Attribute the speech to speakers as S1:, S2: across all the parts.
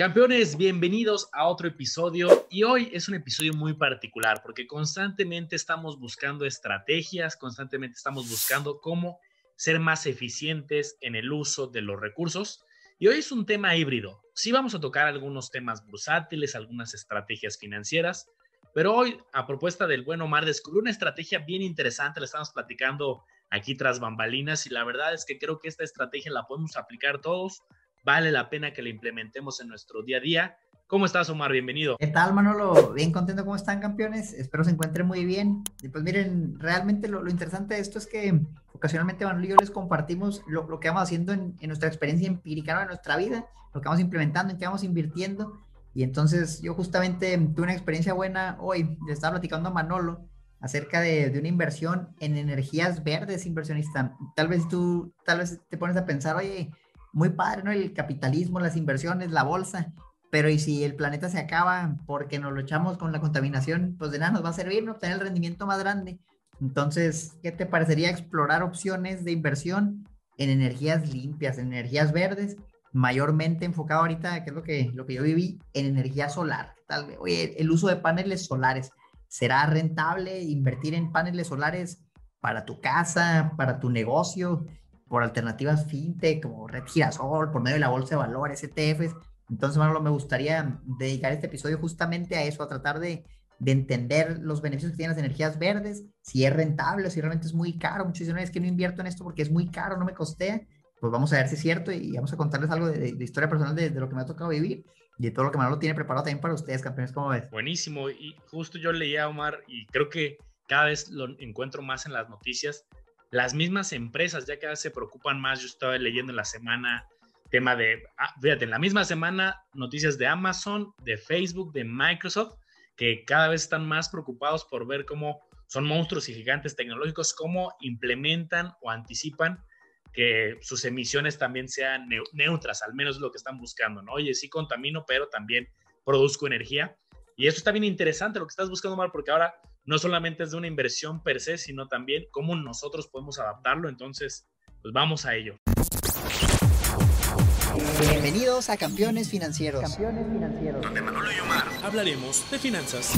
S1: Campeones, bienvenidos a otro episodio y hoy es un episodio muy particular porque constantemente estamos buscando estrategias, constantemente estamos buscando cómo ser más eficientes en el uso de los recursos y hoy es un tema híbrido. Sí vamos a tocar algunos temas bursátiles, algunas estrategias financieras, pero hoy a propuesta del buen Omar descubrí una estrategia bien interesante, la estamos platicando aquí tras bambalinas y la verdad es que creo que esta estrategia la podemos aplicar todos vale la pena que la implementemos en nuestro día a día. ¿Cómo estás, Omar? Bienvenido.
S2: ¿Qué tal, Manolo? Bien contento. ¿Cómo están, campeones? Espero se encuentren muy bien. Y pues miren, realmente lo, interesante de esto es que ocasionalmente Manolo y yo les compartimos lo, que vamos haciendo en, nuestra experiencia empírica, en nuestra vida, lo que vamos implementando, en qué vamos invirtiendo. Y entonces yo justamente tuve una experiencia buena hoy. Le estaba platicando a Manolo acerca de, de, una inversión en energías verdes, inversionista. Tal vez tú, tal vez te pones a pensar, oye, muy padre, ¿no? El capitalismo, las inversiones, la bolsa, pero y si el planeta se acaba porque nos lo echamos con la contaminación, pues de nada nos va a servir, ¿no? Tener el rendimiento más grande. Entonces, ¿qué te parecería explorar opciones de inversión en energías limpias, en energías verdes? Mayormente enfocado ahorita, que es lo que, lo que yo viví, en energía solar. Tal vez, oye, el uso de paneles solares. ¿Será rentable invertir en paneles solares para tu casa, para tu negocio? Por alternativas fintech como Red Girasol, por medio de la bolsa de valores, ETFs. Entonces, Manolo, me gustaría dedicar este episodio justamente a eso, a tratar de, de entender los beneficios que tienen las energías verdes, si es rentable, si realmente es muy caro. Muchos dicen, es que no invierto en esto porque es muy caro, no me costea. Pues vamos a ver si es cierto y vamos a contarles algo de, historia personal de, de, lo que me ha tocado vivir y de todo lo que Manolo tiene preparado también para ustedes, campeones. ¿Cómo ves?
S1: Buenísimo. Y justo yo leía a Omar y creo que cada vez lo encuentro más en las noticias las mismas empresas ya cada vez se preocupan más. Yo estaba leyendo en la semana tema de, ah, fíjate, en la misma semana noticias de Amazon, de Facebook, de Microsoft, que cada vez están más preocupados por ver cómo son monstruos y gigantes tecnológicos, cómo implementan o anticipan que sus emisiones también sean neutras, al menos lo que están buscando, ¿no? Oye, sí contamino, pero también produzco energía. Y eso está bien interesante lo que estás buscando, Mar, porque ahora no solamente es de una inversión per se, sino también cómo nosotros podemos adaptarlo. Entonces, pues vamos a ello.
S2: Bienvenidos a Campeones Financieros. Campeones
S1: Financieros. Donde Manolo y Omar hablaremos de finanzas.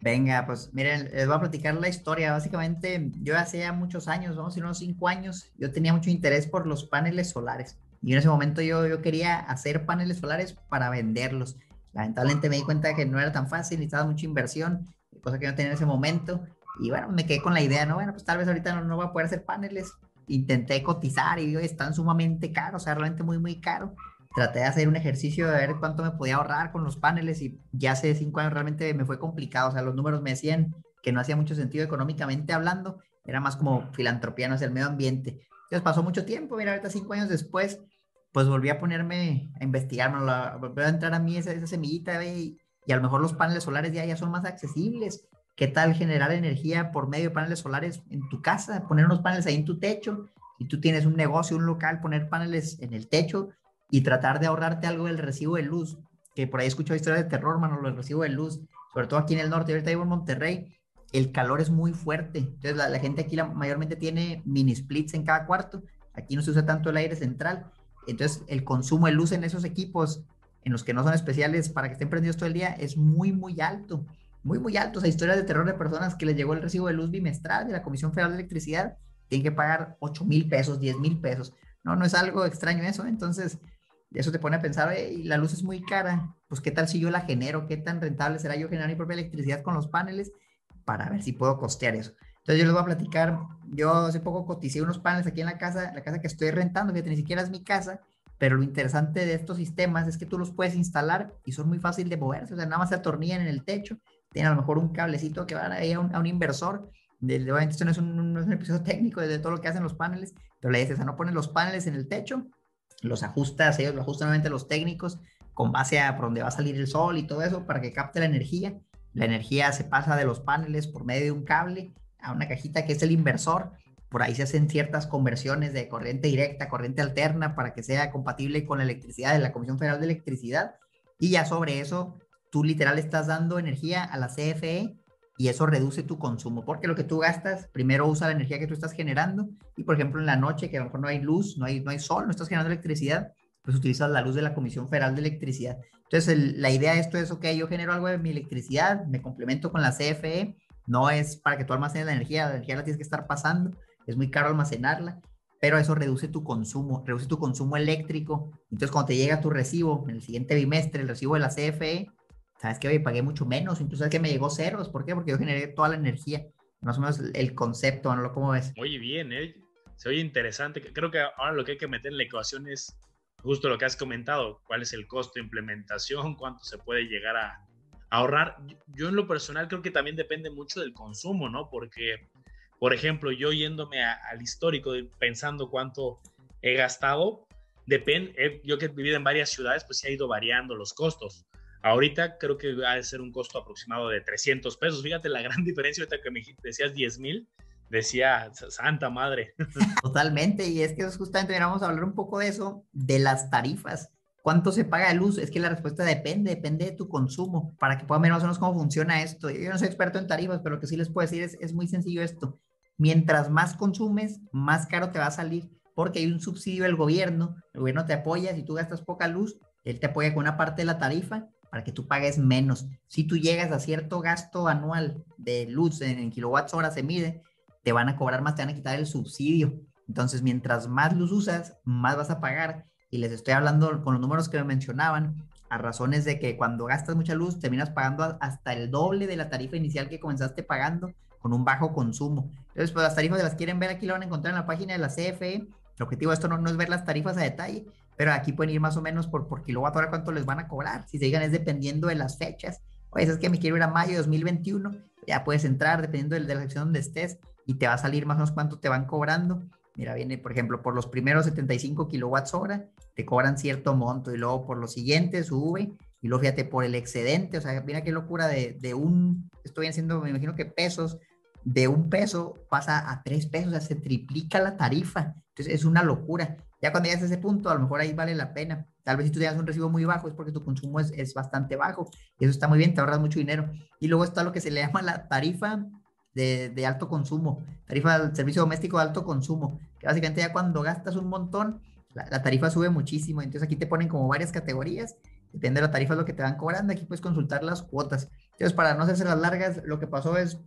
S2: Venga, pues miren, les voy a platicar la historia. Básicamente, yo hace ya muchos años, vamos a decir unos cinco años, yo tenía mucho interés por los paneles solares. Y en ese momento yo, yo quería hacer paneles solares para venderlos. Lamentablemente me di cuenta que no era tan fácil, necesitaba mucha inversión, cosa que no tenía en ese momento. Y bueno, me quedé con la idea, ¿no? Bueno, pues tal vez ahorita no, no voy a poder hacer paneles. Intenté cotizar y están sumamente caros, o sea, realmente muy, muy caro. Traté de hacer un ejercicio de ver cuánto me podía ahorrar con los paneles y ya hace cinco años realmente me fue complicado. O sea, los números me decían que no hacía mucho sentido económicamente hablando, era más como filantropía, no sé, el medio ambiente. Entonces pasó mucho tiempo, mira, ahorita cinco años después, pues volví a ponerme a investigar, volvió a entrar a mí esa, esa semillita y, y, a lo mejor los paneles solares ya, ya son más accesibles. ¿Qué tal generar energía por medio de paneles solares en tu casa? Poner unos paneles ahí en tu techo. Si tú tienes un negocio, un local, poner paneles en el techo y tratar de ahorrarte algo del recibo de luz. Que por ahí escucho historias de terror, mano, el recibo de luz, sobre todo aquí en el norte. Ahorita vivo en Monterrey, el calor es muy fuerte. Entonces la, la gente aquí la, mayormente tiene mini splits en cada cuarto. Aquí no se usa tanto el aire central entonces, el consumo de luz en esos equipos, en los que no son especiales para que estén prendidos todo el día, es muy, muy alto. Muy, muy alto. O historias de terror de personas que les llegó el recibo de luz bimestral de la Comisión Federal de Electricidad, tienen que pagar 8 mil pesos, 10 mil pesos. No, no es algo extraño eso. Entonces, eso te pone a pensar, la luz es muy cara, pues qué tal si yo la genero, qué tan rentable será yo generar mi propia electricidad con los paneles para ver si puedo costear eso. Entonces yo les voy a platicar, yo hace poco coticé unos paneles aquí en la casa, la casa que estoy rentando, que ni siquiera es mi casa, pero lo interesante de estos sistemas es que tú los puedes instalar y son muy fácil de moverse, o sea, nada más se atornillan en el techo, tienen a lo mejor un cablecito que va ahí a un, a un inversor, de, obviamente esto no es, un, episodio técnico de todo lo que hacen los paneles, pero le dices, a no ponen los paneles en el techo, los ajustas, ellos lo ajustan nuevamente los técnicos con base a por donde va a salir el sol y todo eso para que capte la energía. La energía se pasa de los paneles por medio de un cable a una cajita que es el inversor. Por ahí se hacen ciertas conversiones de corriente directa, corriente alterna, para que sea compatible con la electricidad de la Comisión Federal de Electricidad. Y ya sobre eso, tú literal estás dando energía a la CFE y eso reduce tu consumo, porque lo que tú gastas, primero usa la energía que tú estás generando y, por ejemplo, en la noche, que a lo mejor no hay luz, no hay, no hay sol, no estás generando electricidad, pues utilizas la luz de la Comisión Federal de Electricidad. Entonces, la idea de esto es, ok, yo genero algo de mi electricidad, me complemento con la CFE, no es para que tú almacenes la energía, la energía la tienes que estar pasando, es muy caro almacenarla, pero eso reduce tu consumo, reduce tu consumo eléctrico. Entonces, cuando te llega tu recibo en el siguiente bimestre, el recibo de la CFE, sabes que hoy pagué mucho menos, incluso es que me llegó ceros. ¿Por qué? Porque yo generé toda la energía. Más o menos el concepto, ¿no? ¿Cómo ves?
S1: Oye, bien, ¿eh? Se oye interesante. Creo que ahora lo que hay que meter en la ecuación es justo lo que has comentado. ¿Cuál es el costo de implementación? ¿Cuánto se puede llegar a ahorrar? Yo en lo personal creo que también depende mucho del consumo, ¿no? Porque, por ejemplo, yo yéndome al histórico, pensando cuánto he gastado, depende, yo que he vivido en varias ciudades, pues se ha ido variando los costos. Ahorita creo que va a ser un costo aproximado de 300 pesos. Fíjate la gran diferencia ahorita que me decías 10 mil. Decía, santa madre.
S2: Totalmente, y es que justamente vamos a hablar un poco de eso, de las tarifas. ¿Cuánto se paga de luz? Es que la respuesta depende, depende de tu consumo, para que puedan ver más o menos cómo funciona esto. Yo no soy experto en tarifas, pero lo que sí les puedo decir es, es muy sencillo esto. Mientras más consumes, más caro te va a salir, porque hay un subsidio del gobierno, el gobierno te apoya, si tú gastas poca luz, él te apoya con una parte de la tarifa para que tú pagues menos. Si tú llegas a cierto gasto anual de luz en, kilowatts hora se mide, te van a cobrar más, te van a quitar el subsidio. Entonces, mientras más luz usas, más vas a pagar. Y les estoy hablando con los números que me mencionaban, a razones de que cuando gastas mucha luz, terminas pagando hasta el doble de la tarifa inicial que comenzaste pagando con un bajo consumo. Entonces, pues las tarifas, de las quieren ver, aquí lo van a encontrar en la página de la CFE. El objetivo de esto no, no es ver las tarifas a detalle, pero aquí pueden ir más o menos por, por kilowatt hora cuánto les van a cobrar. Si se digan es dependiendo de las fechas. Oye, es que me quiero ir a mayo de 2021, ya puedes entrar dependiendo de, la sección donde estés y te va a salir más o menos cuánto te van cobrando. Mira, viene, por ejemplo, por los primeros 75 kilowatts hora, te cobran cierto monto y luego por los siguientes sube y luego fíjate por el excedente, o sea, mira qué locura de, de un, estoy haciendo, me imagino que pesos, de un peso pasa a tres pesos, o sea, se triplica la tarifa. Entonces es una locura. Ya cuando llegas a ese punto, a lo mejor ahí vale la pena. Tal vez si tú tienes un recibo muy bajo es porque tu consumo es, es bastante bajo. Y eso está muy bien, te ahorras mucho dinero. Y luego está lo que se le llama la tarifa de, de, alto consumo, tarifa del servicio doméstico de alto consumo, que básicamente ya cuando gastas un montón, la, la, tarifa sube muchísimo. Entonces aquí te ponen como varias categorías, depende de la tarifa lo que te van cobrando, aquí puedes consultar las cuotas. Entonces para no hacerse las largas, lo que pasó es,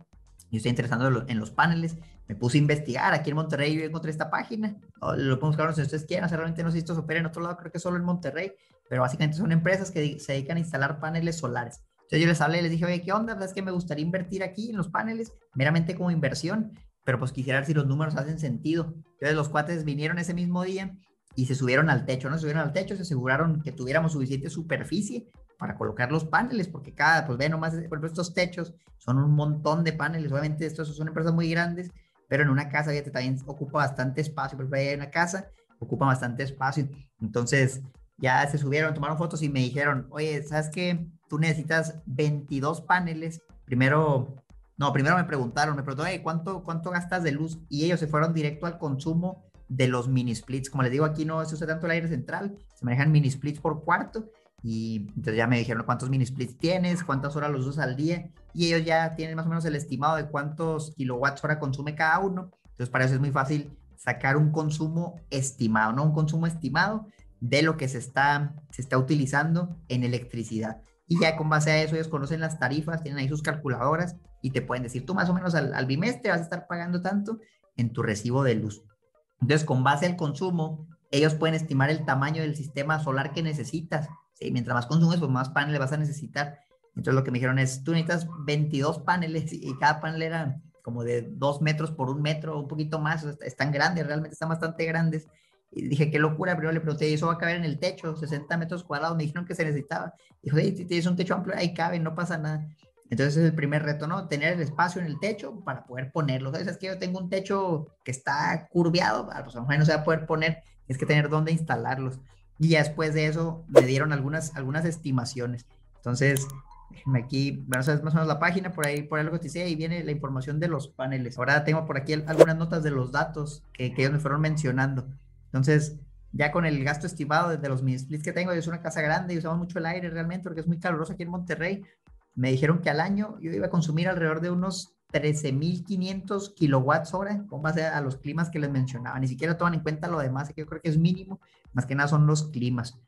S2: yo estoy interesado en los paneles, me puse a investigar. Aquí en Monterrey yo encontré esta página. Lo podemos buscar si ustedes quieren. realmente no sé si esto se opera en otro lado, creo que solo en Monterrey. Pero básicamente son empresas que se dedican a instalar paneles solares. Entonces yo les hablé y les dije, oye, ¿qué onda? Es que me gustaría invertir aquí en los paneles, meramente como inversión. Pero pues quisiera ver si los números hacen sentido. Entonces los cuates vinieron ese mismo día y se subieron al techo, ¿no? Se subieron al techo, se aseguraron que tuviéramos suficiente superficie para colocar los paneles, porque cada, pues ve nomás, por ejemplo, estos techos son un montón de paneles, obviamente estos son empresas muy grandes, pero en una casa, fíjate, también ocupa bastante espacio, por ejemplo, hay una casa, ocupa bastante espacio, entonces ya se subieron, tomaron fotos y me dijeron, oye, ¿sabes qué? Tú necesitas 22 paneles, primero, no, primero me preguntaron, me preguntaron, oye, ¿cuánto, ¿cuánto gastas de luz? Y ellos se fueron directo al consumo de los mini splits, como les digo, aquí no se usa tanto el aire central, se manejan mini splits por cuarto, y entonces ya me dijeron cuántos mini splits tienes, cuántas horas los usas al día. Y ellos ya tienen más o menos el estimado de cuántos kilowatts hora consume cada uno. Entonces para eso es muy fácil sacar un consumo estimado, ¿no? Un consumo estimado de lo que se está, se está utilizando en electricidad. Y ya con base a eso ellos conocen las tarifas, tienen ahí sus calculadoras y te pueden decir, tú más o menos al, bimestre vas a estar pagando tanto en tu recibo de luz. Entonces, con base al consumo, ellos pueden estimar el tamaño del sistema solar que necesitas y mientras más consumes, pues más paneles vas a necesitar. Entonces lo que me dijeron es, tú necesitas 22 paneles y cada panel era como de 2 metros por un metro, un poquito más, están grandes, realmente están bastante grandes. Y dije, qué locura, pero le pregunté, ¿y eso va a caber en el techo? 60 metros cuadrados, me dijeron que se necesitaba. Dijo, si tienes un techo amplio, ahí cabe, no pasa nada. Entonces es el primer reto, ¿no? Tener el espacio en el techo para poder ponerlo. ¿Sabes? Es que yo tengo un techo que está curviado, pues a lo mejor no se va a poder poner, es que tener dónde instalarlos. Y ya después de eso me dieron algunas, algunas estimaciones. Entonces, aquí, bueno, sabes más o menos la página, por ahí, por ahí lo que te dice, ahí viene la información de los paneles. Ahora tengo por aquí algunas notas de los datos que, que ellos me fueron mencionando. Entonces, ya con el gasto estimado de los mini splits que tengo, es una casa grande y usamos mucho el aire realmente porque es muy caluroso aquí en Monterrey. me dijeron que al año yo iba a consumir alrededor de unos 13.500 kilowatts hora con base a los climas que les mencionaba. Ni siquiera toman en cuenta lo demás, que yo creo que es mínimo, más que nada son los climas.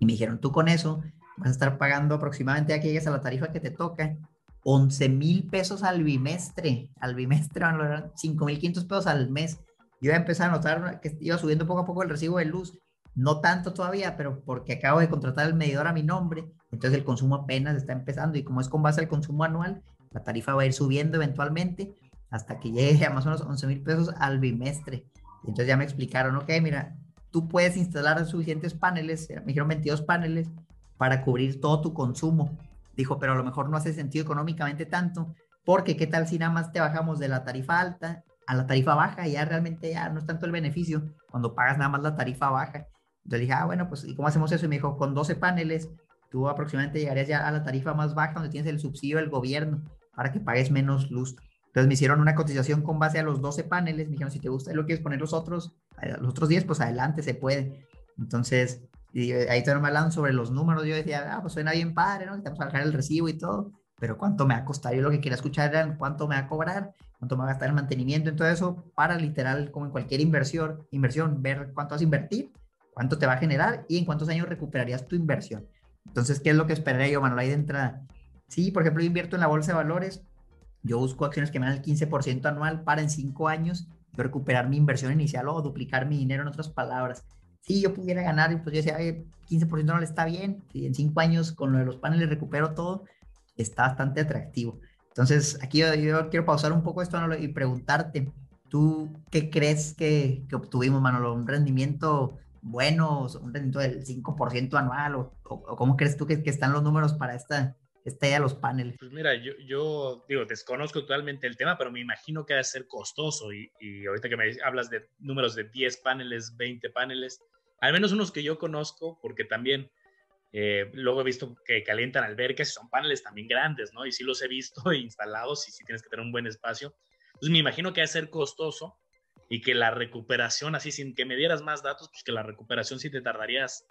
S2: Y me dijeron, tú con eso vas a estar pagando aproximadamente, ya que llegues a la tarifa que te toca, 11 mil pesos al bimestre. Al bimestre van a lograr 5 mil 500 pesos al mes. Yo voy a notar que iba subiendo poco a poco el recibo de luz. No tanto todavía, pero porque acabo de contratar el medidor a mi nombre, entonces el consumo apenas está empezando y como es con base al consumo anual, la tarifa va a ir subiendo eventualmente hasta que llegue a más o menos 11 mil pesos al bimestre. Entonces ya me explicaron, ok, mira, tú puedes instalar suficientes paneles, me dijeron 22 paneles, para cubrir todo tu consumo. Dijo, pero a lo mejor no hace sentido económicamente tanto, porque qué tal si nada más te bajamos de la tarifa alta a la tarifa baja ya realmente ya no es tanto el beneficio cuando pagas nada más la tarifa baja. Entonces dije, ah, bueno, pues ¿y cómo hacemos eso? Y me dijo, con 12 paneles, tú aproximadamente llegarías ya a la tarifa más baja donde tienes el subsidio del gobierno para que pagues menos luz. Entonces me hicieron una cotización con base a los 12 paneles. Me dijeron, si te gusta y lo quieres poner los otros, los otros 10, pues adelante, se puede. Entonces, y ahí te me hablan sobre los números. Yo decía, ah, pues suena bien padre, ¿no? Te vamos a bajar el recibo y todo. Pero ¿cuánto me va a costar? Yo lo que quería escuchar era cuánto me va a cobrar, cuánto me va a gastar el mantenimiento, en todo eso, para literal, como en cualquier inversión, inversión, ver cuánto vas a invertir, cuánto te va a generar y en cuántos años recuperarías tu inversión. Entonces, ¿qué es lo que esperaría yo, Manuel? Ahí de entrada, Sí, por ejemplo, yo invierto en la bolsa de valores, yo busco acciones que me dan el 15% anual para en cinco años yo recuperar mi inversión inicial o duplicar mi dinero, en otras palabras. Si yo pudiera ganar, pues yo decía, 15% anual está bien, si en cinco años con lo de los paneles recupero todo, está bastante atractivo. Entonces, aquí yo, quiero pausar un poco esto y preguntarte, ¿tú qué crees que, que obtuvimos, Manolo? ¿Un rendimiento bueno, un rendimiento del 5% anual? ¿O, o, cómo crees tú que, que, están los números para esta, esté a los paneles?
S1: Pues mira, yo, yo digo, desconozco totalmente el tema, pero me imagino que debe ser costoso y, y, ahorita que me hablas de números de 10 paneles, 20 paneles, al menos unos que yo conozco, porque también eh, luego he visto que calientan albercas y son paneles también grandes, ¿no? Y sí los he visto instalados y sí tienes que tener un buen espacio. Entonces me imagino que debe ser costoso y que la recuperación, así sin que me dieras más datos, pues que la recuperación sí te tardarías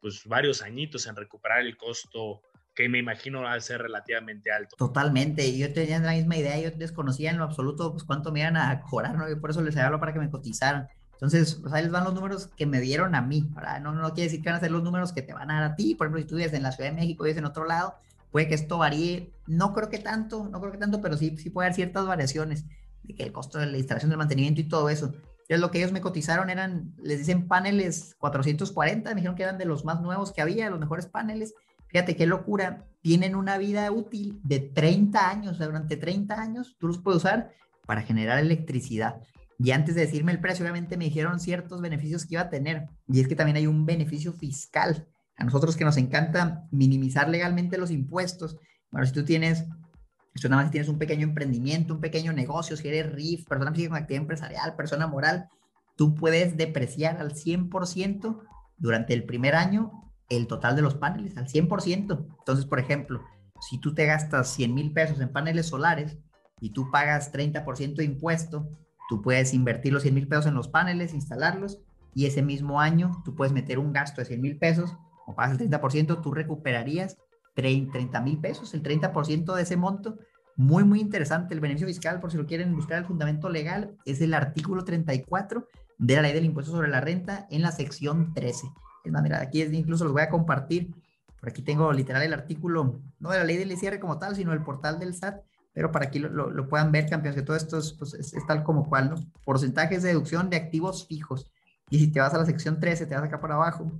S1: pues varios añitos en recuperar el costo que me imagino va a ser relativamente alto.
S2: Totalmente, yo tenía la misma idea, yo desconocía en lo absoluto pues cuánto me iban a cobrar, ¿no? Yo por eso les hablo para que me cotizaran. Entonces, pues ahí les van los números que me dieron a mí, ¿verdad? No, no quiere decir que van a ser los números que te van a dar a ti, por ejemplo, si tú vives en la Ciudad de México y vives en otro lado, puede que esto varíe, no creo que tanto, no creo que tanto, pero sí, sí puede haber ciertas variaciones de que el costo de la instalación del mantenimiento y todo eso. Entonces, lo que ellos me cotizaron eran, les dicen paneles 440, me dijeron que eran de los más nuevos que había, los mejores paneles, Fíjate qué locura, tienen una vida útil de 30 años, durante 30 años tú los puedes usar para generar electricidad. Y antes de decirme el precio, obviamente me dijeron ciertos beneficios que iba a tener. Y es que también hay un beneficio fiscal. A nosotros que nos encanta minimizar legalmente los impuestos. Bueno, si tú tienes, esto nada más si tienes un pequeño emprendimiento, un pequeño negocio, si eres RIF, persona física con actividad empresarial, persona moral, tú puedes depreciar al 100% durante el primer año el total de los paneles al 100%. Entonces, por ejemplo, si tú te gastas 100 mil pesos en paneles solares y tú pagas 30% de impuesto, tú puedes invertir los 100 mil pesos en los paneles, instalarlos y ese mismo año tú puedes meter un gasto de 100 mil pesos o pagas el 30%, tú recuperarías 30 mil pesos, el 30% de ese monto. Muy, muy interesante. El beneficio fiscal, por si lo quieren buscar el fundamento legal, es el artículo 34 de la ley del impuesto sobre la renta en la sección 13. Es manera, aquí es, incluso los voy a compartir. Por aquí tengo literal el artículo, no de la ley del ICR como tal, sino el portal del SAT, pero para que lo, lo, puedan ver, campeones, que todo esto es, pues, es, tal como cual, ¿no? Porcentajes de deducción de activos fijos. Y si te vas a la sección 13, te vas acá por abajo.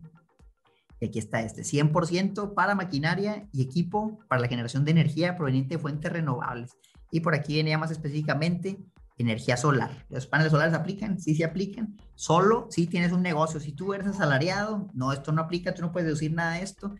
S2: Y aquí está este, 100% para maquinaria y equipo para la generación de energía proveniente de fuentes renovables. Y por aquí venía más específicamente energía solar. ¿Los paneles solares aplican? Sí, sí aplican. Solo si tienes un negocio. Si tú eres asalariado, no, esto no aplica, tú no puedes deducir nada de esto.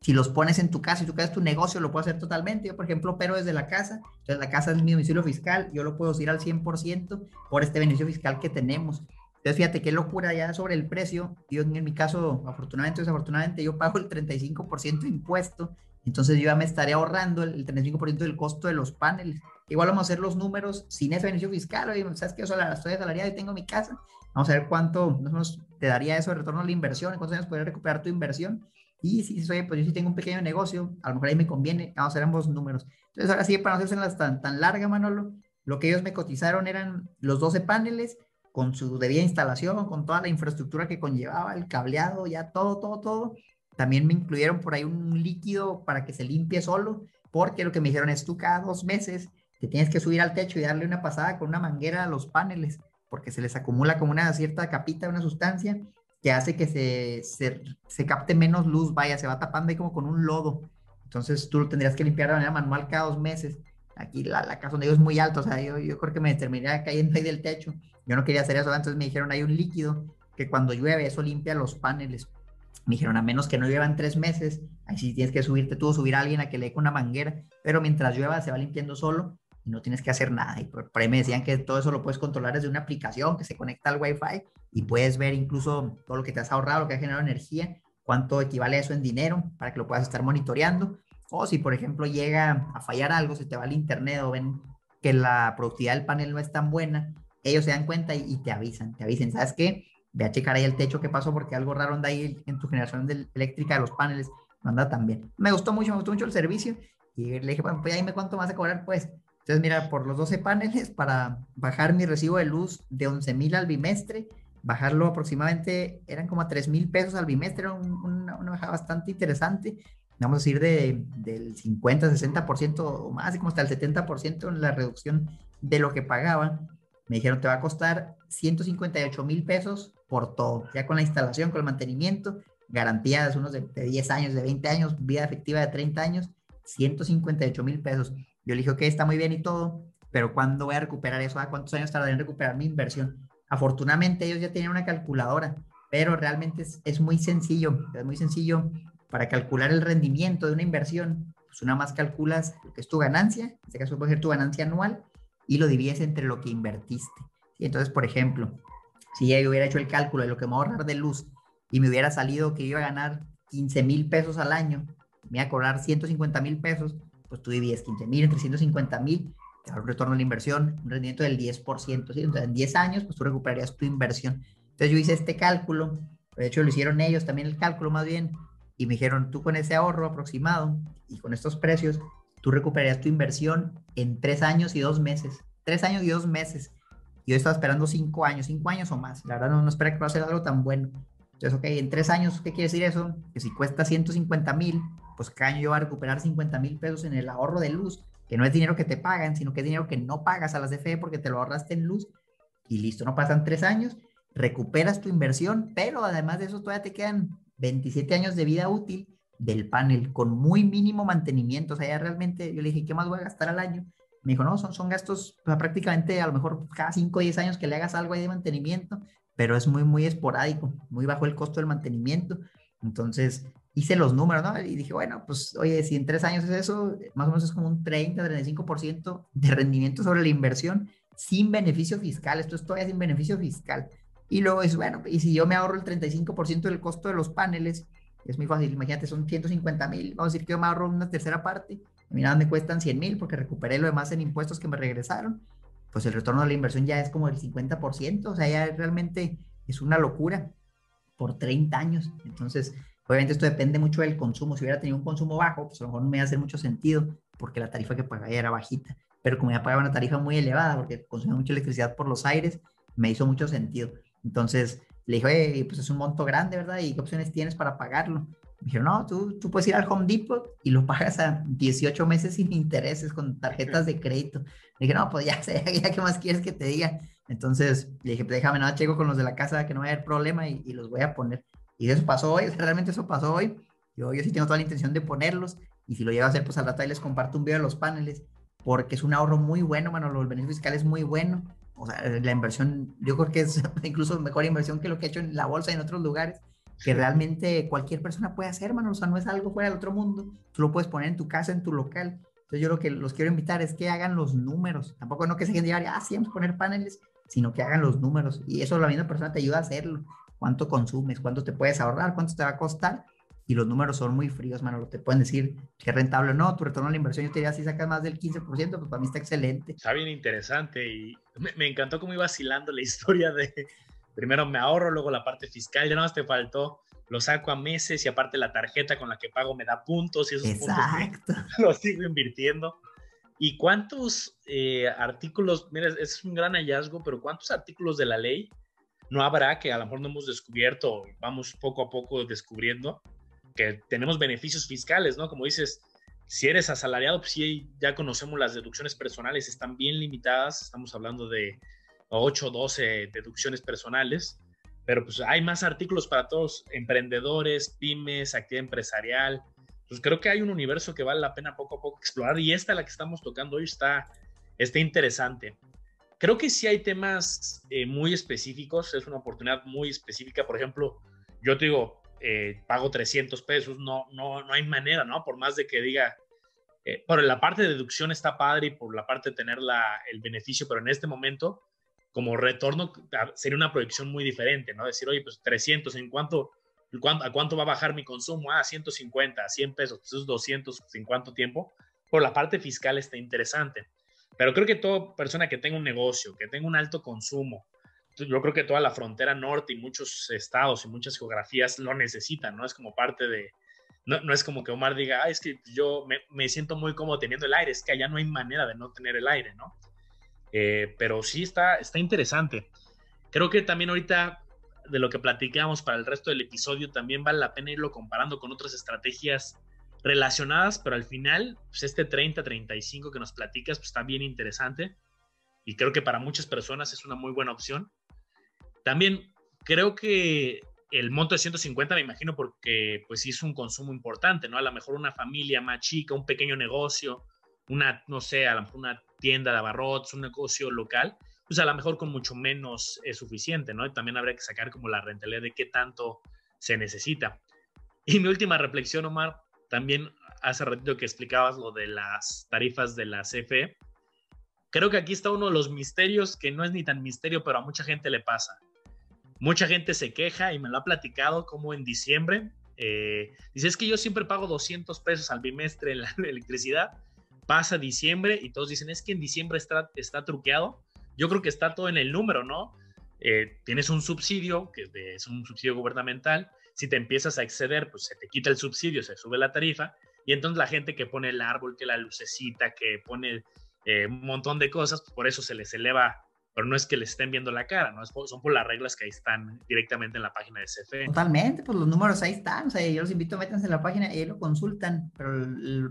S2: Si los pones en tu casa y tú creas tu negocio, lo puedo hacer totalmente. Yo, por ejemplo, pero desde la casa. Entonces, la casa es mi domicilio fiscal. Yo lo puedo decir al 100% por este beneficio fiscal que tenemos. Entonces, fíjate qué locura ya sobre el precio. Yo, en mi caso, afortunadamente o desafortunadamente, yo pago el 35% de impuesto. Entonces, yo ya me estaré ahorrando el 35% del costo de los paneles. Igual vamos a hacer los números sin ese beneficio fiscal. Oye, ¿sabes que Yo estoy asalariado y tengo mi casa. Vamos a ver cuánto te daría eso de retorno a la inversión, en cuántos años podrías recuperar tu inversión. Y si soy, pues yo sí tengo un pequeño negocio, a lo mejor ahí me conviene, vamos a hacer ambos números. Entonces, ahora sí, para no hacerse tan, tan larga, Manolo, lo que ellos me cotizaron eran los 12 paneles con su debida instalación, con toda la infraestructura que conllevaba, el cableado, ya todo, todo, todo. También me incluyeron por ahí un líquido para que se limpie solo, porque lo que me dijeron es tú cada dos meses te tienes que subir al techo y darle una pasada con una manguera a los paneles, porque se les acumula como una cierta capita, una sustancia que hace que se, se, se capte menos luz, vaya, se va tapando ahí como con un lodo. Entonces tú lo tendrías que limpiar de manera manual cada dos meses. Aquí la, la casa donde yo es muy alto, o sea, yo, yo creo que me terminaría cayendo ahí del techo. Yo no quería hacer eso, entonces me dijeron, hay un líquido que cuando llueve eso limpia los paneles. Me dijeron, a menos que no lluevan tres meses, ahí sí tienes que subirte tú, subir a alguien a que le dé una manguera, pero mientras llueva se va limpiando solo y no tienes que hacer nada. Y por, ahí me decían que todo eso lo puedes controlar desde una aplicación que se conecta al Wi-Fi y puedes ver incluso todo lo que te has ahorrado, lo que ha generado energía, cuánto equivale eso en dinero para que lo puedas estar monitoreando. O si, por ejemplo, llega a fallar algo, se te va el internet o ven que la productividad del panel no es tan buena, ellos se dan cuenta y, te avisan, te avisan, ¿sabes qué? Ve a checar ahí el techo qué pasó porque algo raro anda ahí en tu generación de eléctrica de los paneles, no anda tan bien. Me gustó mucho, me gustó mucho el servicio y le dije, bueno, pues ahí me cuánto vas a cobrar, pues. Entonces, mira, por los 12 paneles, para bajar mi recibo de luz de 11 mil al bimestre, bajarlo aproximadamente, eran como a 3 mil pesos al bimestre, era una, una bajada bastante interesante vamos a decir, de, del 50, 60% o más, y como hasta el 70% en la reducción de lo que pagaba. Me dijeron, te va a costar 158 mil pesos por todo, ya con la instalación, con el mantenimiento, garantías unos de, 10 años, de 20 años, vida efectiva de 30 años, 158 mil pesos. Yo le dije, ok, está muy bien y todo, pero ¿cuándo voy a recuperar eso? ¿A cuántos años tardaré en recuperar mi inversión? Afortunadamente ellos ya tenían una calculadora, pero realmente es, es muy sencillo, es muy sencillo para calcular el rendimiento de una inversión, pues una más calculas lo que es tu ganancia, en este caso puede ser tu ganancia anual, y lo divides entre lo que invertiste. Y entonces, por ejemplo, si yo hubiera hecho el cálculo de lo que me va a ahorrar de luz y me hubiera salido que iba a ganar 15 mil pesos al año, me iba a cobrar 150 mil pesos, pues tú divides 15 mil entre 150 mil, te da un retorno de la inversión, un rendimiento del 10%, ¿sí? Entonces, en 10 años, pues tú recuperarías tu inversión. Entonces yo hice este cálculo, de hecho lo hicieron ellos también el cálculo más bien, y me dijeron, tú con ese ahorro aproximado y con estos precios, tú recuperarías tu inversión en tres años y dos meses. Tres años y dos meses. Yo estaba esperando cinco años, cinco años o más. La verdad no, no espera que va a ser algo tan bueno. Entonces, ok, en tres años, ¿qué quiere decir eso? Que si cuesta 150 mil, pues cada año yo voy a recuperar 50 mil pesos en el ahorro de luz, que no es dinero que te pagan, sino que es dinero que no pagas a las CFE porque te lo ahorraste en luz. Y listo, no pasan tres años, recuperas tu inversión, pero además de eso todavía te quedan 27 años de vida útil del panel con muy mínimo mantenimiento. O sea, ya realmente yo le dije, ¿qué más voy a gastar al año? Me dijo, no, son, son gastos prácticamente a lo mejor cada 5 o 10 años que le hagas algo ahí de mantenimiento, pero es muy, muy esporádico, muy bajo el costo del mantenimiento. Entonces hice los números, ¿no? Y dije, bueno, pues oye, si en 3 años es eso, más o menos es como un 30, 35% de rendimiento sobre la inversión sin beneficio fiscal. Esto es todavía sin beneficio fiscal. Y luego es, bueno, y si yo me ahorro el 35% del costo de los paneles, es muy fácil, imagínate, son 150 mil, vamos a decir que yo me ahorro una tercera parte, a mí nada me cuestan 100 mil porque recuperé lo demás en impuestos que me regresaron, pues el retorno de la inversión ya es como el 50%, o sea, ya realmente es una locura por 30 años. Entonces, obviamente esto depende mucho del consumo. Si hubiera tenido un consumo bajo, pues a lo mejor no me iba a hacer mucho sentido porque la tarifa que pagaba era bajita. Pero como ya pagaba una tarifa muy elevada porque consumía mucha electricidad por los aires, me hizo mucho sentido. Entonces le dije, pues es un monto grande, ¿verdad? ¿Y qué opciones tienes para pagarlo? Me dijeron, no, tú, tú puedes ir al Home Depot y lo pagas a 18 meses sin intereses con tarjetas de crédito. Le dije, no, pues ya sé, ya qué más quieres que te diga. Entonces le dije, pues déjame, no, checo con los de la casa que no va a haber problema y, los voy a poner. Y eso pasó hoy, realmente eso pasó hoy. Yo, yo sí tengo toda la intención de ponerlos y si lo llevo a hacer, pues al rato ahí les comparto un video de los paneles porque es un ahorro muy bueno, mano, el beneficio fiscal es muy bueno. O sea, la inversión, yo creo que es incluso mejor inversión que lo que he hecho en la bolsa y en otros lugares, que realmente cualquier persona puede hacer, hermano, o sea, no es algo fuera del otro mundo, tú lo puedes poner en tu casa, en tu local. Entonces yo lo que los quiero invitar es que hagan los números, tampoco no que se queden ah, sí, vamos a poner paneles, sino que hagan los números, y eso la misma persona te ayuda a hacerlo, cuánto consumes, cuánto te puedes ahorrar, cuánto te va a costar, y los números son muy fríos, mano. Te pueden decir que es rentable o no, tu retorno a la inversión, yo te diría, si sacas más del 15%, pues para mí está excelente.
S1: Está bien interesante y me, encantó cómo iba vacilando la historia de primero me ahorro, luego la parte fiscal, ya nada más te faltó lo saco a meses y aparte la tarjeta con la que pago me da puntos y esos
S2: Exacto.
S1: puntos los sigo invirtiendo. ¿Y cuántos eh, artículos, mira, es un gran hallazgo, pero cuántos artículos de la ley no habrá que a lo mejor no hemos descubierto, vamos poco a poco descubriendo que tenemos beneficios fiscales, ¿no? Como dices, si eres asalariado, pues sí, ya conocemos las deducciones personales, están bien limitadas, estamos hablando de 8 o 12 deducciones personales, pero pues hay más artículos para todos, emprendedores, pymes, actividad empresarial. Pues creo que hay un universo que vale la pena poco a poco explorar y esta, la que estamos tocando hoy, está, está interesante. Creo que sí hay temas eh, muy específicos, es una oportunidad muy específica. Por ejemplo, yo te digo, eh, pago 300 pesos, no, no, no hay manera, ¿no? Por más de que diga, eh, por la parte de deducción está padre y por la parte de tener la, el beneficio, pero en este momento, como retorno, sería una proyección muy diferente, ¿no? Decir, oye, pues 300, ¿en cuánto, ¿a cuánto va a bajar mi consumo? Ah, 150, 100 pesos, pues esos 200, ¿en cuánto tiempo? Por la parte fiscal está interesante. Pero creo que toda persona que tenga un negocio, que tenga un alto consumo, yo creo que toda la frontera norte y muchos estados y muchas geografías lo necesitan, ¿no? Es como parte de, no, no es como que Omar diga, es que yo me, me, siento muy cómodo teniendo el aire, es que allá no hay manera de no tener el aire, ¿no? Eh, pero sí está, está interesante. Creo que también ahorita de lo que platicamos para el resto del episodio, también vale la pena irlo comparando con otras estrategias relacionadas, pero al final, pues este 30-35 que nos platicas, pues está bien interesante y creo que para muchas personas es una muy buena opción. También creo que el monto de 150 me imagino porque pues sí es un consumo importante, ¿no? A lo mejor una familia más chica, un pequeño negocio, una, no sé, a lo mejor una tienda de abarrotes, un negocio local, pues a lo mejor con mucho menos es suficiente, ¿no? Y también habría que sacar como la rentabilidad de qué tanto se necesita. Y mi última reflexión, Omar, también hace ratito que explicabas lo de las tarifas de la CFE. Creo que aquí está uno de los misterios que no es ni tan misterio, pero a mucha gente le pasa. Mucha gente se queja y me lo ha platicado como en diciembre. Eh, dice, es que yo siempre pago 200 pesos al bimestre en la electricidad. Pasa diciembre y todos dicen, es que en diciembre está, está truqueado. Yo creo que está todo en el número, ¿no? Eh, tienes un subsidio, que es un subsidio gubernamental, si te empiezas a exceder, pues se te quita el subsidio, se sube la tarifa, y entonces la gente que pone el árbol, que la lucecita, que pone eh, un montón de cosas, pues por eso se les eleva, pero no es que les estén viendo la cara, ¿no? son por las reglas que ahí están directamente en la página de CFE.
S2: Totalmente, pues los números ahí están, o sea, yo los invito a meterse en la página y ahí lo consultan, pero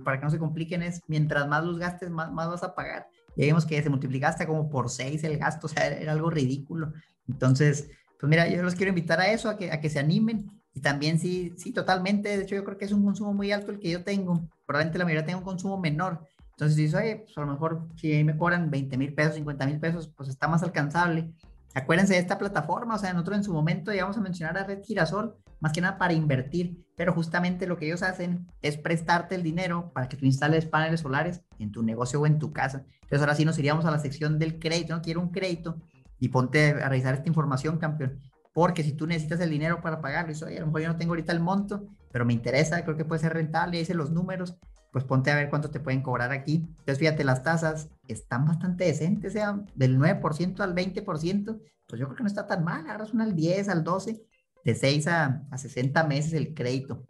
S2: para que no se compliquen es, mientras más los gastes, más, más vas a pagar. Ya vimos que se multiplicaste como por seis el gasto, o sea, era, algo ridículo. Entonces, pues mira, yo los quiero invitar a eso, a que, a que se animen y también sí, sí, totalmente. De hecho, yo creo que es un consumo muy alto el que yo tengo. Probablemente la mayoría tenga un consumo menor. Entonces dices, oye, pues a lo mejor si me cobran 20 mil pesos, 50 mil pesos, pues está más alcanzable. Acuérdense de esta plataforma, o sea, nosotros en su momento llegamos a mencionar a Red Girasol, más que nada para invertir, pero justamente lo que ellos hacen es prestarte el dinero para que tú instales paneles solares en tu negocio o en tu casa. Entonces ahora sí nos iríamos a la sección del crédito, ¿no? Quiero un crédito y ponte a revisar esta información, campeón porque si tú necesitas el dinero para pagarlo, y oye, a lo mejor yo no tengo ahorita el monto, pero me interesa, creo que puede ser rentable, y dice los números, pues ponte a ver cuánto te pueden cobrar aquí. Entonces, fíjate, las tasas están bastante decentes, sea del 9% al 20%, pues yo creo que no está tan mal, ahora son al 10, al 12, de 6 a, a 60 meses el crédito.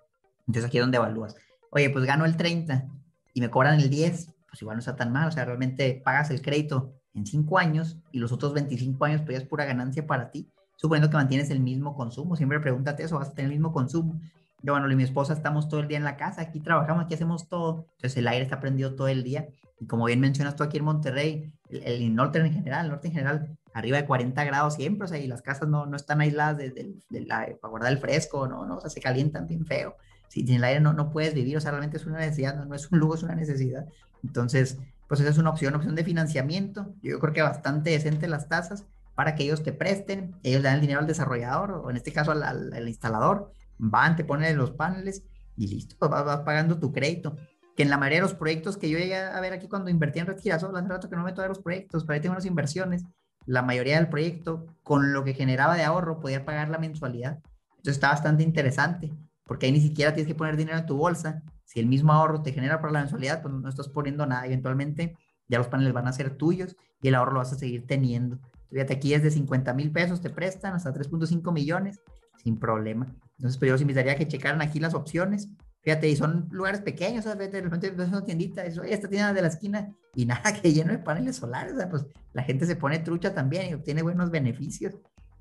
S2: Entonces, aquí es donde evalúas. Oye, pues gano el 30 y me cobran el 10, pues igual no está tan mal, o sea, realmente pagas el crédito en 5 años y los otros 25 años pues ya es pura ganancia para ti suponiendo que mantienes el mismo consumo, siempre pregúntate eso, vas a tener el mismo consumo. Yo, bueno, y mi esposa estamos todo el día en la casa, aquí trabajamos, aquí hacemos todo, entonces el aire está prendido todo el día. Y como bien mencionas tú aquí en Monterrey, el, norte en general, el norte en general, arriba de 40 grados siempre, o sea, y las casas no, no están aisladas de, de, la, para guardar el fresco, no, no, o sea, se calientan bien feo. Si sin el aire no, no puedes vivir, o sea, realmente es una necesidad, no, no es un lujo, es una necesidad. Entonces, pues esa es una opción, opción de financiamiento. Yo creo que bastante decente las tasas para que ellos te presten, ellos le dan el dinero al desarrollador o en este caso al, instalador, van, te ponen los paneles y listo, vas, pagando tu crédito. Que en la mayoría de los proyectos que yo llegué a ver aquí cuando invertí en Red Girasol, hace rato que no meto a los proyectos, pero ahí tengo unas inversiones, la mayoría del proyecto con lo que generaba de ahorro podía pagar la mensualidad. Entonces está bastante interesante, porque ahí ni siquiera tienes que poner dinero en tu bolsa. Si el mismo ahorro te genera para la mensualidad, pues no estás poniendo nada. Eventualmente ya los paneles van a ser tuyos y el ahorro lo vas a seguir teniendo. Fíjate, aquí es de 50 mil pesos, te prestan hasta 3.5 millones, sin problema. Entonces, pues yo os invitaría a que checaran aquí las opciones. Fíjate, y son lugares pequeños, ¿sabes? De repente ves una tiendita, eso, esta tienda de la esquina, y nada, que lleno de paneles solares, pues la gente se pone trucha también y obtiene buenos beneficios.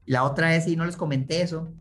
S2: La otra es, y no les comenté eso,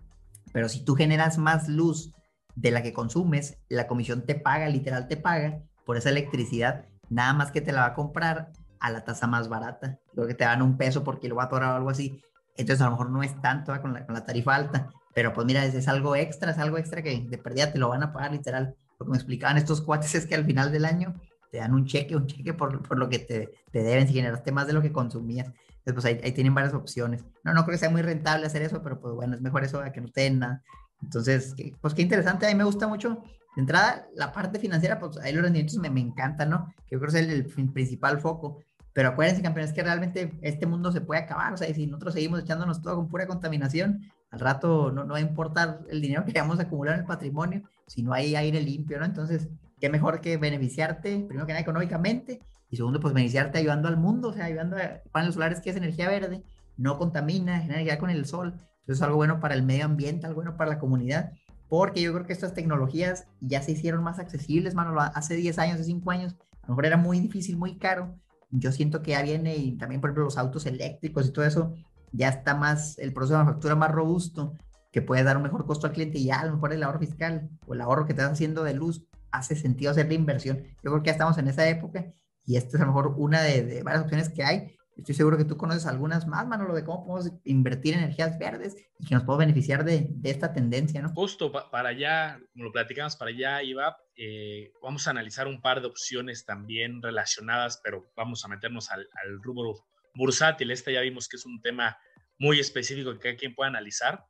S2: pero si tú generas más luz de la que consumes, la comisión te paga, literal te paga por esa electricidad, nada más que te la va a comprar a la tasa más barata. Creo que te dan un peso por kilowatt hora o algo así. Entonces a lo mejor no es tanto con la, con la tarifa alta, pero pues mira, es, algo extra, es algo extra que de pérdida te lo van a pagar literal. Lo que me explicaban estos cuates es que al final del año te dan un cheque, un cheque por, por lo que te, te, deben si generaste más de lo que consumías. Entonces, pues ahí, ahí, tienen varias opciones. No, no creo que sea muy rentable hacer eso, pero pues bueno, es mejor eso a que no te den nada. Entonces, pues qué interesante, a mí me gusta mucho. De entrada, la parte financiera, pues ahí los rendimientos me, me encantan, ¿no? Yo creo que es el, el principal foco. Pero acuérdense, campeones, que realmente este mundo se puede acabar. O sea, si nosotros seguimos echándonos todo con pura contaminación, al rato no, no va a importar el dinero que vamos a acumular en el patrimonio si no hay aire limpio, ¿no? Entonces, qué mejor que beneficiarte, primero que nada, económicamente, y segundo, pues beneficiarte ayudando al mundo, o sea, ayudando a paneles solares, que es energía verde, no contamina, genera energía con el sol. Entonces, es algo bueno para el medio ambiente, algo bueno para la comunidad, porque yo creo que estas tecnologías ya se hicieron más accesibles, mano, hace 10 años, hace 5 años, a lo mejor era muy difícil, muy caro. Yo siento que ya viene, y también, por ejemplo, los autos eléctricos y todo eso, ya está más, el proceso de manufactura más robusto, que puede dar un mejor costo al cliente y ya a lo mejor el ahorro fiscal o el ahorro que estás haciendo de luz hace sentido hacer la inversión. Yo creo que ya estamos en esa época y esta es a lo mejor una de, varias opciones que hay. Estoy seguro que tú conoces algunas más, Manolo, de cómo podemos invertir en energías verdes y que nos puedo beneficiar de, esta tendencia, ¿no?
S1: Justo para allá, como lo platicamos para allá, Iba, eh, vamos a analizar un par de opciones también relacionadas, pero vamos a meternos al, al rubro bursátil. Este ya vimos que es un tema muy específico que cada quien pueda analizar.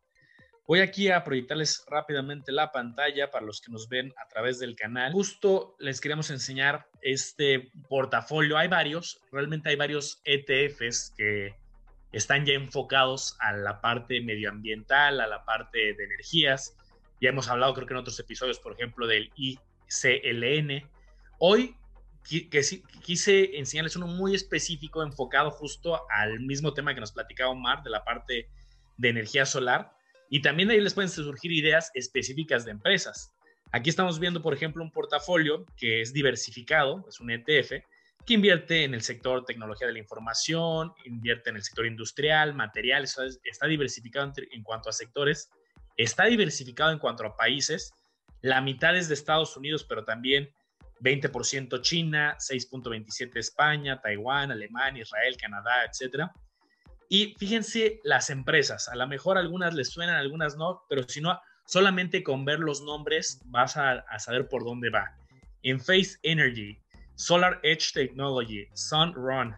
S1: Voy aquí a proyectarles rápidamente la pantalla para los que nos ven a través del canal. Justo les queremos enseñar este portafolio. Hay varios, realmente hay varios ETFs que están ya enfocados a la parte medioambiental, a la parte de energías. Ya hemos hablado, creo que en otros episodios, por ejemplo, del ICLN. Hoy que, quise enseñarles uno muy específico, enfocado justo al mismo tema que nos platicaba Omar, de la parte de energía solar y también ahí les pueden surgir ideas específicas de empresas. Aquí estamos viendo, por ejemplo, un portafolio que es diversificado, es un ETF, que invierte en el sector tecnología de la información, invierte en el sector industrial, materiales, está diversificado en cuanto a sectores, está diversificado en cuanto a países, la mitad es de Estados Unidos, pero también 20% China, 6.27 España, Taiwán, Alemania, Israel, Canadá, etcétera. Y fíjense las empresas, a lo mejor algunas les suenan, algunas no, pero si no, solamente con ver los nombres vas a, saber por dónde va. Face Energy, Solar Edge Technology, Sunrun,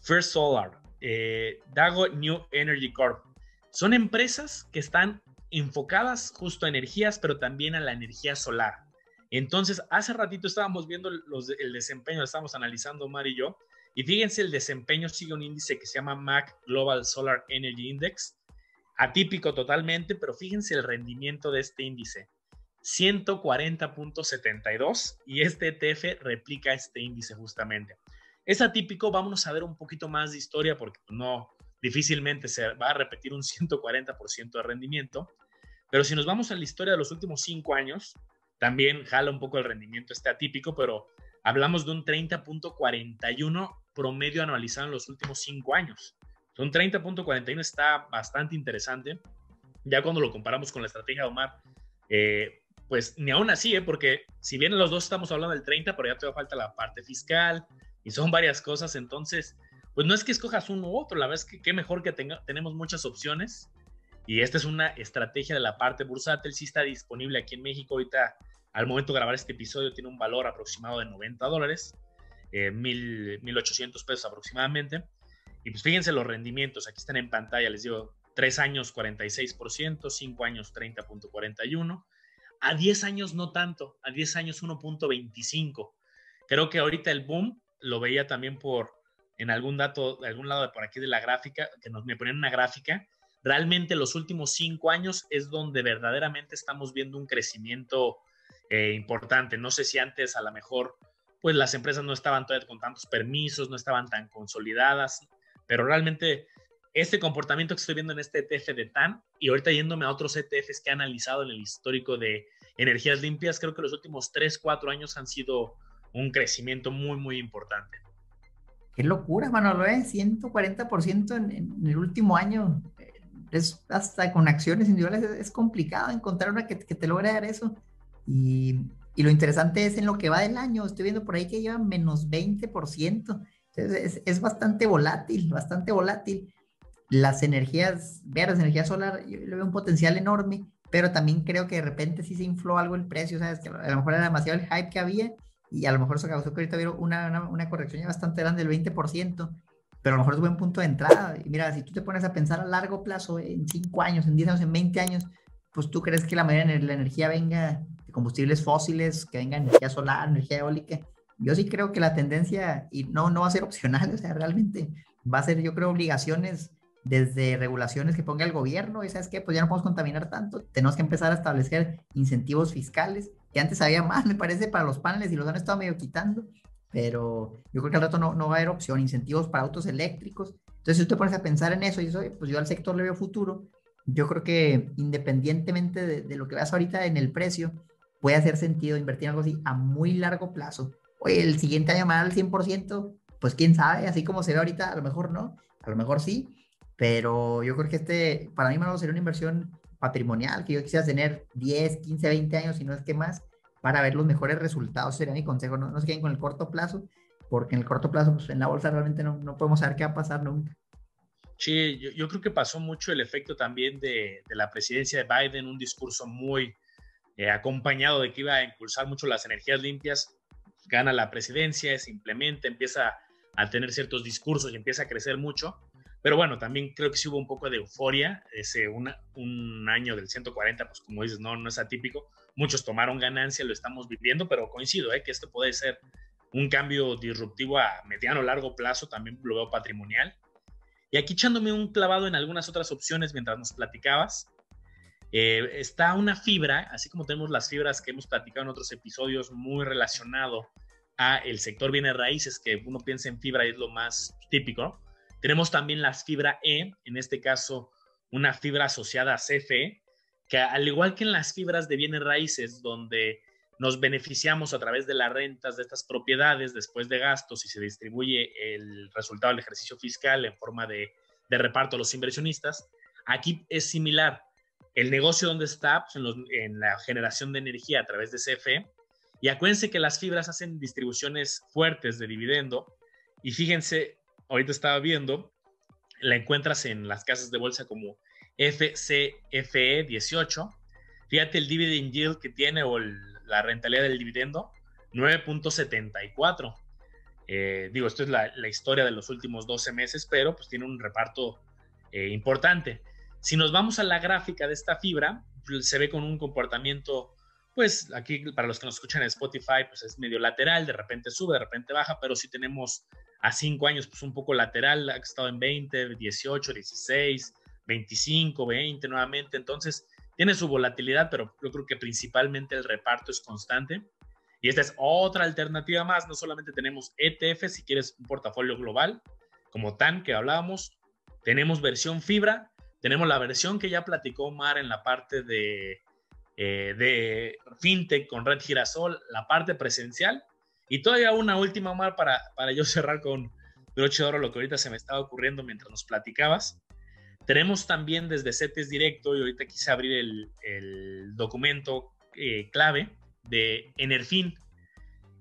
S1: First Solar, eh, Dago New Energy Corp. Son empresas que están enfocadas justo a energías, pero también a la energía solar. Entonces, hace ratito estábamos viendo el desempeño, estábamos analizando Omar y yo, y fíjense, el desempeño sigue un índice que se llama MAC Global Solar Energy Index, atípico totalmente, pero fíjense el rendimiento de este índice, 140.72 y este ETF replica este índice justamente. Es atípico, vámonos a ver un poquito más de historia porque no, difícilmente se va a repetir un 140% de rendimiento, pero si nos vamos a la historia de los últimos cinco años, también jala un poco el rendimiento este atípico, pero hablamos de un 30.41 promedio anualizado en los últimos cinco años. Un 30.41 está bastante interesante. Ya cuando lo comparamos con la estrategia de Omar, eh, pues ni aún así, ¿eh? porque si bien los dos estamos hablando del 30, pero ya todavía falta la parte fiscal y son varias cosas, entonces, pues no es que escojas uno u otro, la verdad es que mejor que tenga, tenemos muchas opciones y esta es una estrategia de la parte bursátil, sí está disponible aquí en México ahorita, al momento de grabar este episodio tiene un valor aproximado de 90 dólares, eh, 1.800 pesos aproximadamente. Y pues fíjense los rendimientos, aquí están en pantalla, les digo, 3 años 46%, 5 años 30.41%, a 10 años no tanto, a 10 años 1.25. Creo que ahorita el boom lo veía también por, en algún dato, de algún lado de por aquí de la gráfica, que nos me ponían una gráfica, realmente los últimos 5 años es donde verdaderamente estamos viendo un crecimiento eh, importante. No sé si antes a lo mejor pues las empresas no estaban todavía con tantos permisos, no estaban tan consolidadas, pero realmente este comportamiento que estoy viendo en este ETF de TAN y ahorita yéndome a otros ETFs que he analizado en el histórico de energías limpias, creo que los últimos 3, 4 años han sido un crecimiento muy, muy importante.
S2: Qué locura, Manolo, ¿eh? 140% en, en, el último año. Es hasta con acciones individuales es, complicado encontrar una que, que, te logre dar eso. Y, y, lo interesante es en lo que va del año. Estoy viendo por ahí que lleva menos 20%. Entonces es, es bastante volátil, bastante volátil. Las energías verdes, energía solar, yo le veo un potencial enorme, pero también creo que de repente sí se infló algo el precio, ¿sabes? Que a lo mejor era demasiado el hype que había y a lo mejor eso causó que ahorita hubiera una, una, corrección ya bastante grande del 20%, pero a lo mejor es buen punto de entrada. Y mira, si tú te pones a pensar a largo plazo, en 5 años, en 10 años, en 20 años, pues tú crees que la mayoría de la energía venga combustibles fósiles, que venga energía solar, energía eólica. Yo sí creo que la tendencia, y no, no va a ser opcional, o sea, realmente va a ser, yo creo, obligaciones desde regulaciones que ponga el gobierno, y sabes qué, pues ya no podemos contaminar tanto, tenemos que empezar a establecer incentivos fiscales que antes había más, me parece, para los paneles y los han estado medio quitando, pero yo creo que al rato no, no va a haber opción, incentivos para autos eléctricos. Entonces, si tú te pones a pensar en eso, y eso, pues yo al sector le veo futuro, yo creo que independientemente de, de lo que veas ahorita en el precio, puede hacer sentido invertir en algo así a muy largo plazo. Oye, el siguiente año más al 100%, pues quién sabe, así como se ve ahorita, a lo mejor no, a lo mejor sí, pero yo creo que este, para mí, a sería una inversión patrimonial, que yo quisiera tener 10, 15, 20 años, si no es que más, para ver los mejores resultados, sería mi consejo. No, no se queden con el corto plazo, porque en el corto plazo, pues en la bolsa realmente no, no podemos saber qué va a pasar nunca.
S1: Sí, yo, yo creo que pasó mucho el efecto también de, de, la presidencia de Biden, un discurso muy eh, acompañado de que iba a impulsar mucho las energías limpias. Gana la presidencia, se implementa, empieza a tener ciertos discursos y empieza a crecer mucho pero bueno, también creo que sí hubo un poco de euforia. Ese una, un año del 140, pues como dices, no, no es atípico. Muchos tomaron ganancia, lo estamos viviendo, pero coincido, ¿eh? que esto puede ser un cambio disruptivo a mediano o largo plazo, también lo veo patrimonial. Y aquí echándome un clavado en algunas otras opciones mientras nos platicabas, eh, está una fibra, así como tenemos las fibras que hemos platicado en otros episodios, muy relacionado a el sector bienes raíces, que uno piensa en fibra y es lo más típico. Tenemos también las fibra E, en este caso una fibra asociada a CFE, que al igual que en las fibras de bienes raíces, donde nos beneficiamos a través de las rentas de estas propiedades después de gastos y se distribuye el resultado del ejercicio fiscal en forma de, reparto a los inversionistas, aquí es similar. El negocio donde está pues, en, la generación de energía a través de CFE. Y acuérdense que las fibras hacen distribuciones fuertes de dividendo. Y fíjense, ahorita estaba viendo, la encuentras en las casas de bolsa como FCFE 18. Fíjate el dividend yield que tiene o la rentabilidad del dividendo, 9.74. Eh, digo, esto es la, historia de los últimos 12 meses, pero pues tiene un reparto eh, importante. Si nos vamos a la gráfica de esta fibra, se ve con un comportamiento, pues aquí para los que nos escuchan en Spotify, pues es medio lateral, de repente sube, de repente baja, pero si tenemos a cinco años, pues un poco lateral, ha estado en 20, 18, 16, 25, 20 nuevamente. Entonces, tiene su volatilidad, pero yo creo que principalmente el reparto es constante. Y esta es otra alternativa más. No solamente tenemos ETF, si quieres un portafolio global, como TAN que hablábamos, tenemos versión fibra, tenemos la versión que ya platicó Mar en la parte de, eh, de fintech con Red Girasol, la parte presencial y todavía una última, Omar, para, para yo cerrar con broche de oro lo que ahorita se me estaba ocurriendo mientras nos platicabas. Tenemos también desde CETES Directo, y ahorita quise abrir el, el documento eh, clave de Enerfin.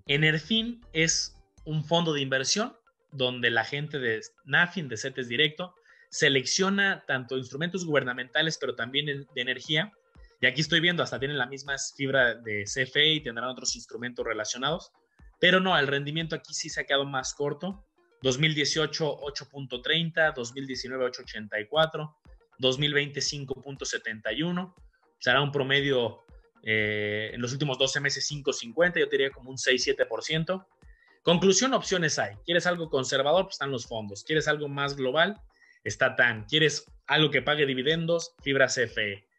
S1: Enerfin es un fondo de inversión donde la gente de NAFIN, de CETES Directo, selecciona tanto instrumentos gubernamentales, pero también de energía. Y aquí estoy viendo, hasta tienen la misma fibra de CFE y tendrán otros instrumentos relacionados. Pero no, el rendimiento aquí sí se ha quedado más corto. 2018 8.30, 2019 8.84, 2020 5.71. Será un promedio eh, en los últimos 12 meses 5.50, yo diría como un 6-7%. Conclusión, opciones hay. ¿Quieres algo conservador? Pues están los fondos. ¿Quieres algo más global? Está TAN. ¿Quieres algo que pague dividendos? Fibra CFE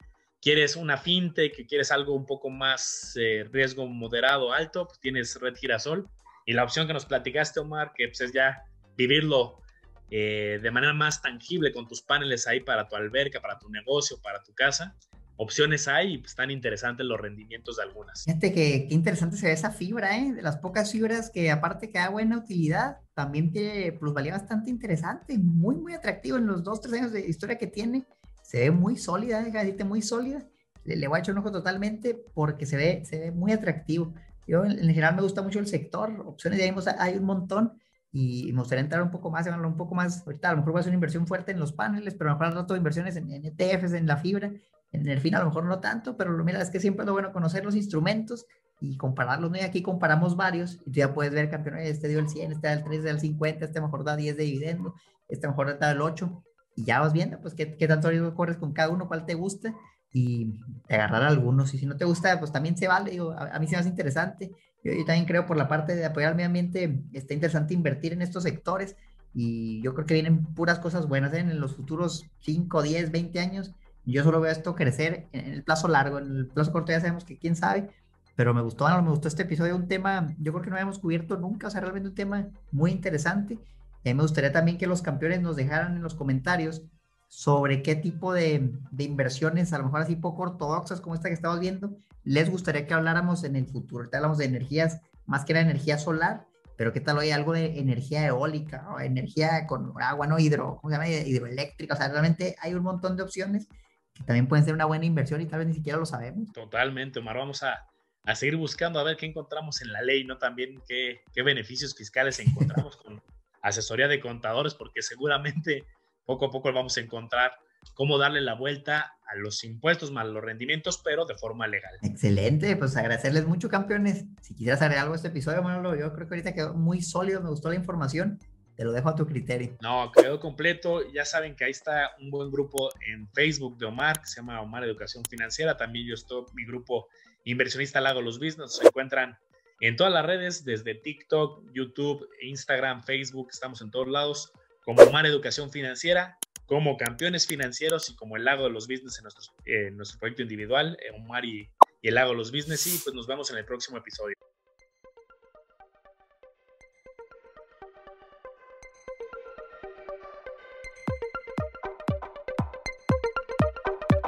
S1: quieres una fintech, quieres algo un poco más eh, riesgo moderado, alto, pues tienes Red Girasol. Y la opción que nos platicaste, Omar, que pues es ya vivirlo eh, de manera más tangible con tus paneles ahí para tu alberca, para tu negocio, para tu casa. Opciones hay y están interesantes los rendimientos de algunas.
S2: Fíjate que qué interesante se ve esa fibra, ¿eh? de las pocas fibras que aparte que da buena utilidad, también tiene plusvalía bastante interesante, muy, muy atractivo en los dos, tres años de historia que tiene. Se ve muy sólida, decirte, muy sólida. Le, voy a echar un ojo totalmente porque se ve, se ve muy atractivo. Yo en, general me gusta mucho el sector, opciones de ahí hay un montón y me gustaría entrar un poco más, un poco más, ahorita a lo mejor voy a hacer una inversión fuerte en los paneles, pero a lo mejor al rato inversiones en, ETFs, en la fibra, en el fin a lo mejor no tanto, pero mira, es que siempre es lo bueno conocer los instrumentos y compararlos, ¿no? Y aquí comparamos varios y tú ya puedes ver, campeón, este dio el 100, este da el 3, este da el 50, este mejor da 10 de dividendo, este mejor da el 8 y ya vas viendo, pues, qué, qué tanto riesgo corres con cada uno, cuál te gusta y agarrar algunos. Y si no te gusta, pues también se vale. Digo, a, mí se me hace interesante. Yo, también creo por la parte de apoyar al medio ambiente, está interesante invertir en estos sectores y yo creo que vienen puras cosas buenas ¿eh? en los futuros 5, 10, 20 años. Yo solo veo esto crecer en el plazo largo, en el plazo corto ya sabemos que quién sabe, pero me gustó, me gustó este episodio, un tema, yo creo que no habíamos cubierto nunca, o sea, realmente un tema muy interesante. Me gustaría también que los campeones nos dejaran en los comentarios sobre qué tipo de, de, inversiones, a lo mejor así poco ortodoxas como esta que estamos viendo, les gustaría que habláramos en el futuro. Ahorita hablamos de energías, más que la energía solar, pero qué tal hoy algo de energía eólica o energía con agua, no hidro, ¿cómo se llama? Hidroeléctrica. O sea, realmente hay un montón de opciones que también pueden ser una buena inversión y tal vez ni siquiera lo sabemos.
S1: Totalmente, Omar. Vamos a, a seguir buscando a ver qué encontramos en la ley, ¿no? También qué, qué beneficios fiscales encontramos con asesoría de contadores, porque seguramente poco a poco vamos a encontrar cómo darle la vuelta a los impuestos más los rendimientos, pero de forma legal.
S2: Excelente, pues agradecerles mucho, campeones. Si quisieras agregar algo a este episodio, Manolo, yo creo que ahorita quedó muy sólido, me gustó la información. Te lo dejo a tu criterio.
S1: No, quedó completo. Ya saben que ahí está un buen grupo en Facebook de Omar, que se llama Omar Educación Financiera. También yo estoy, mi grupo inversionista Lago Los Business. Se encuentran en todas las redes, desde TikTok, YouTube, Instagram, Facebook. Estamos en todos lados como Omar Educación Financiera, como Campeones Financieros y como el Lago de los Business en, nuestro, nuestro proyecto individual, Omar y, y el Lago de los Business. Y pues nos vemos en el próximo episodio.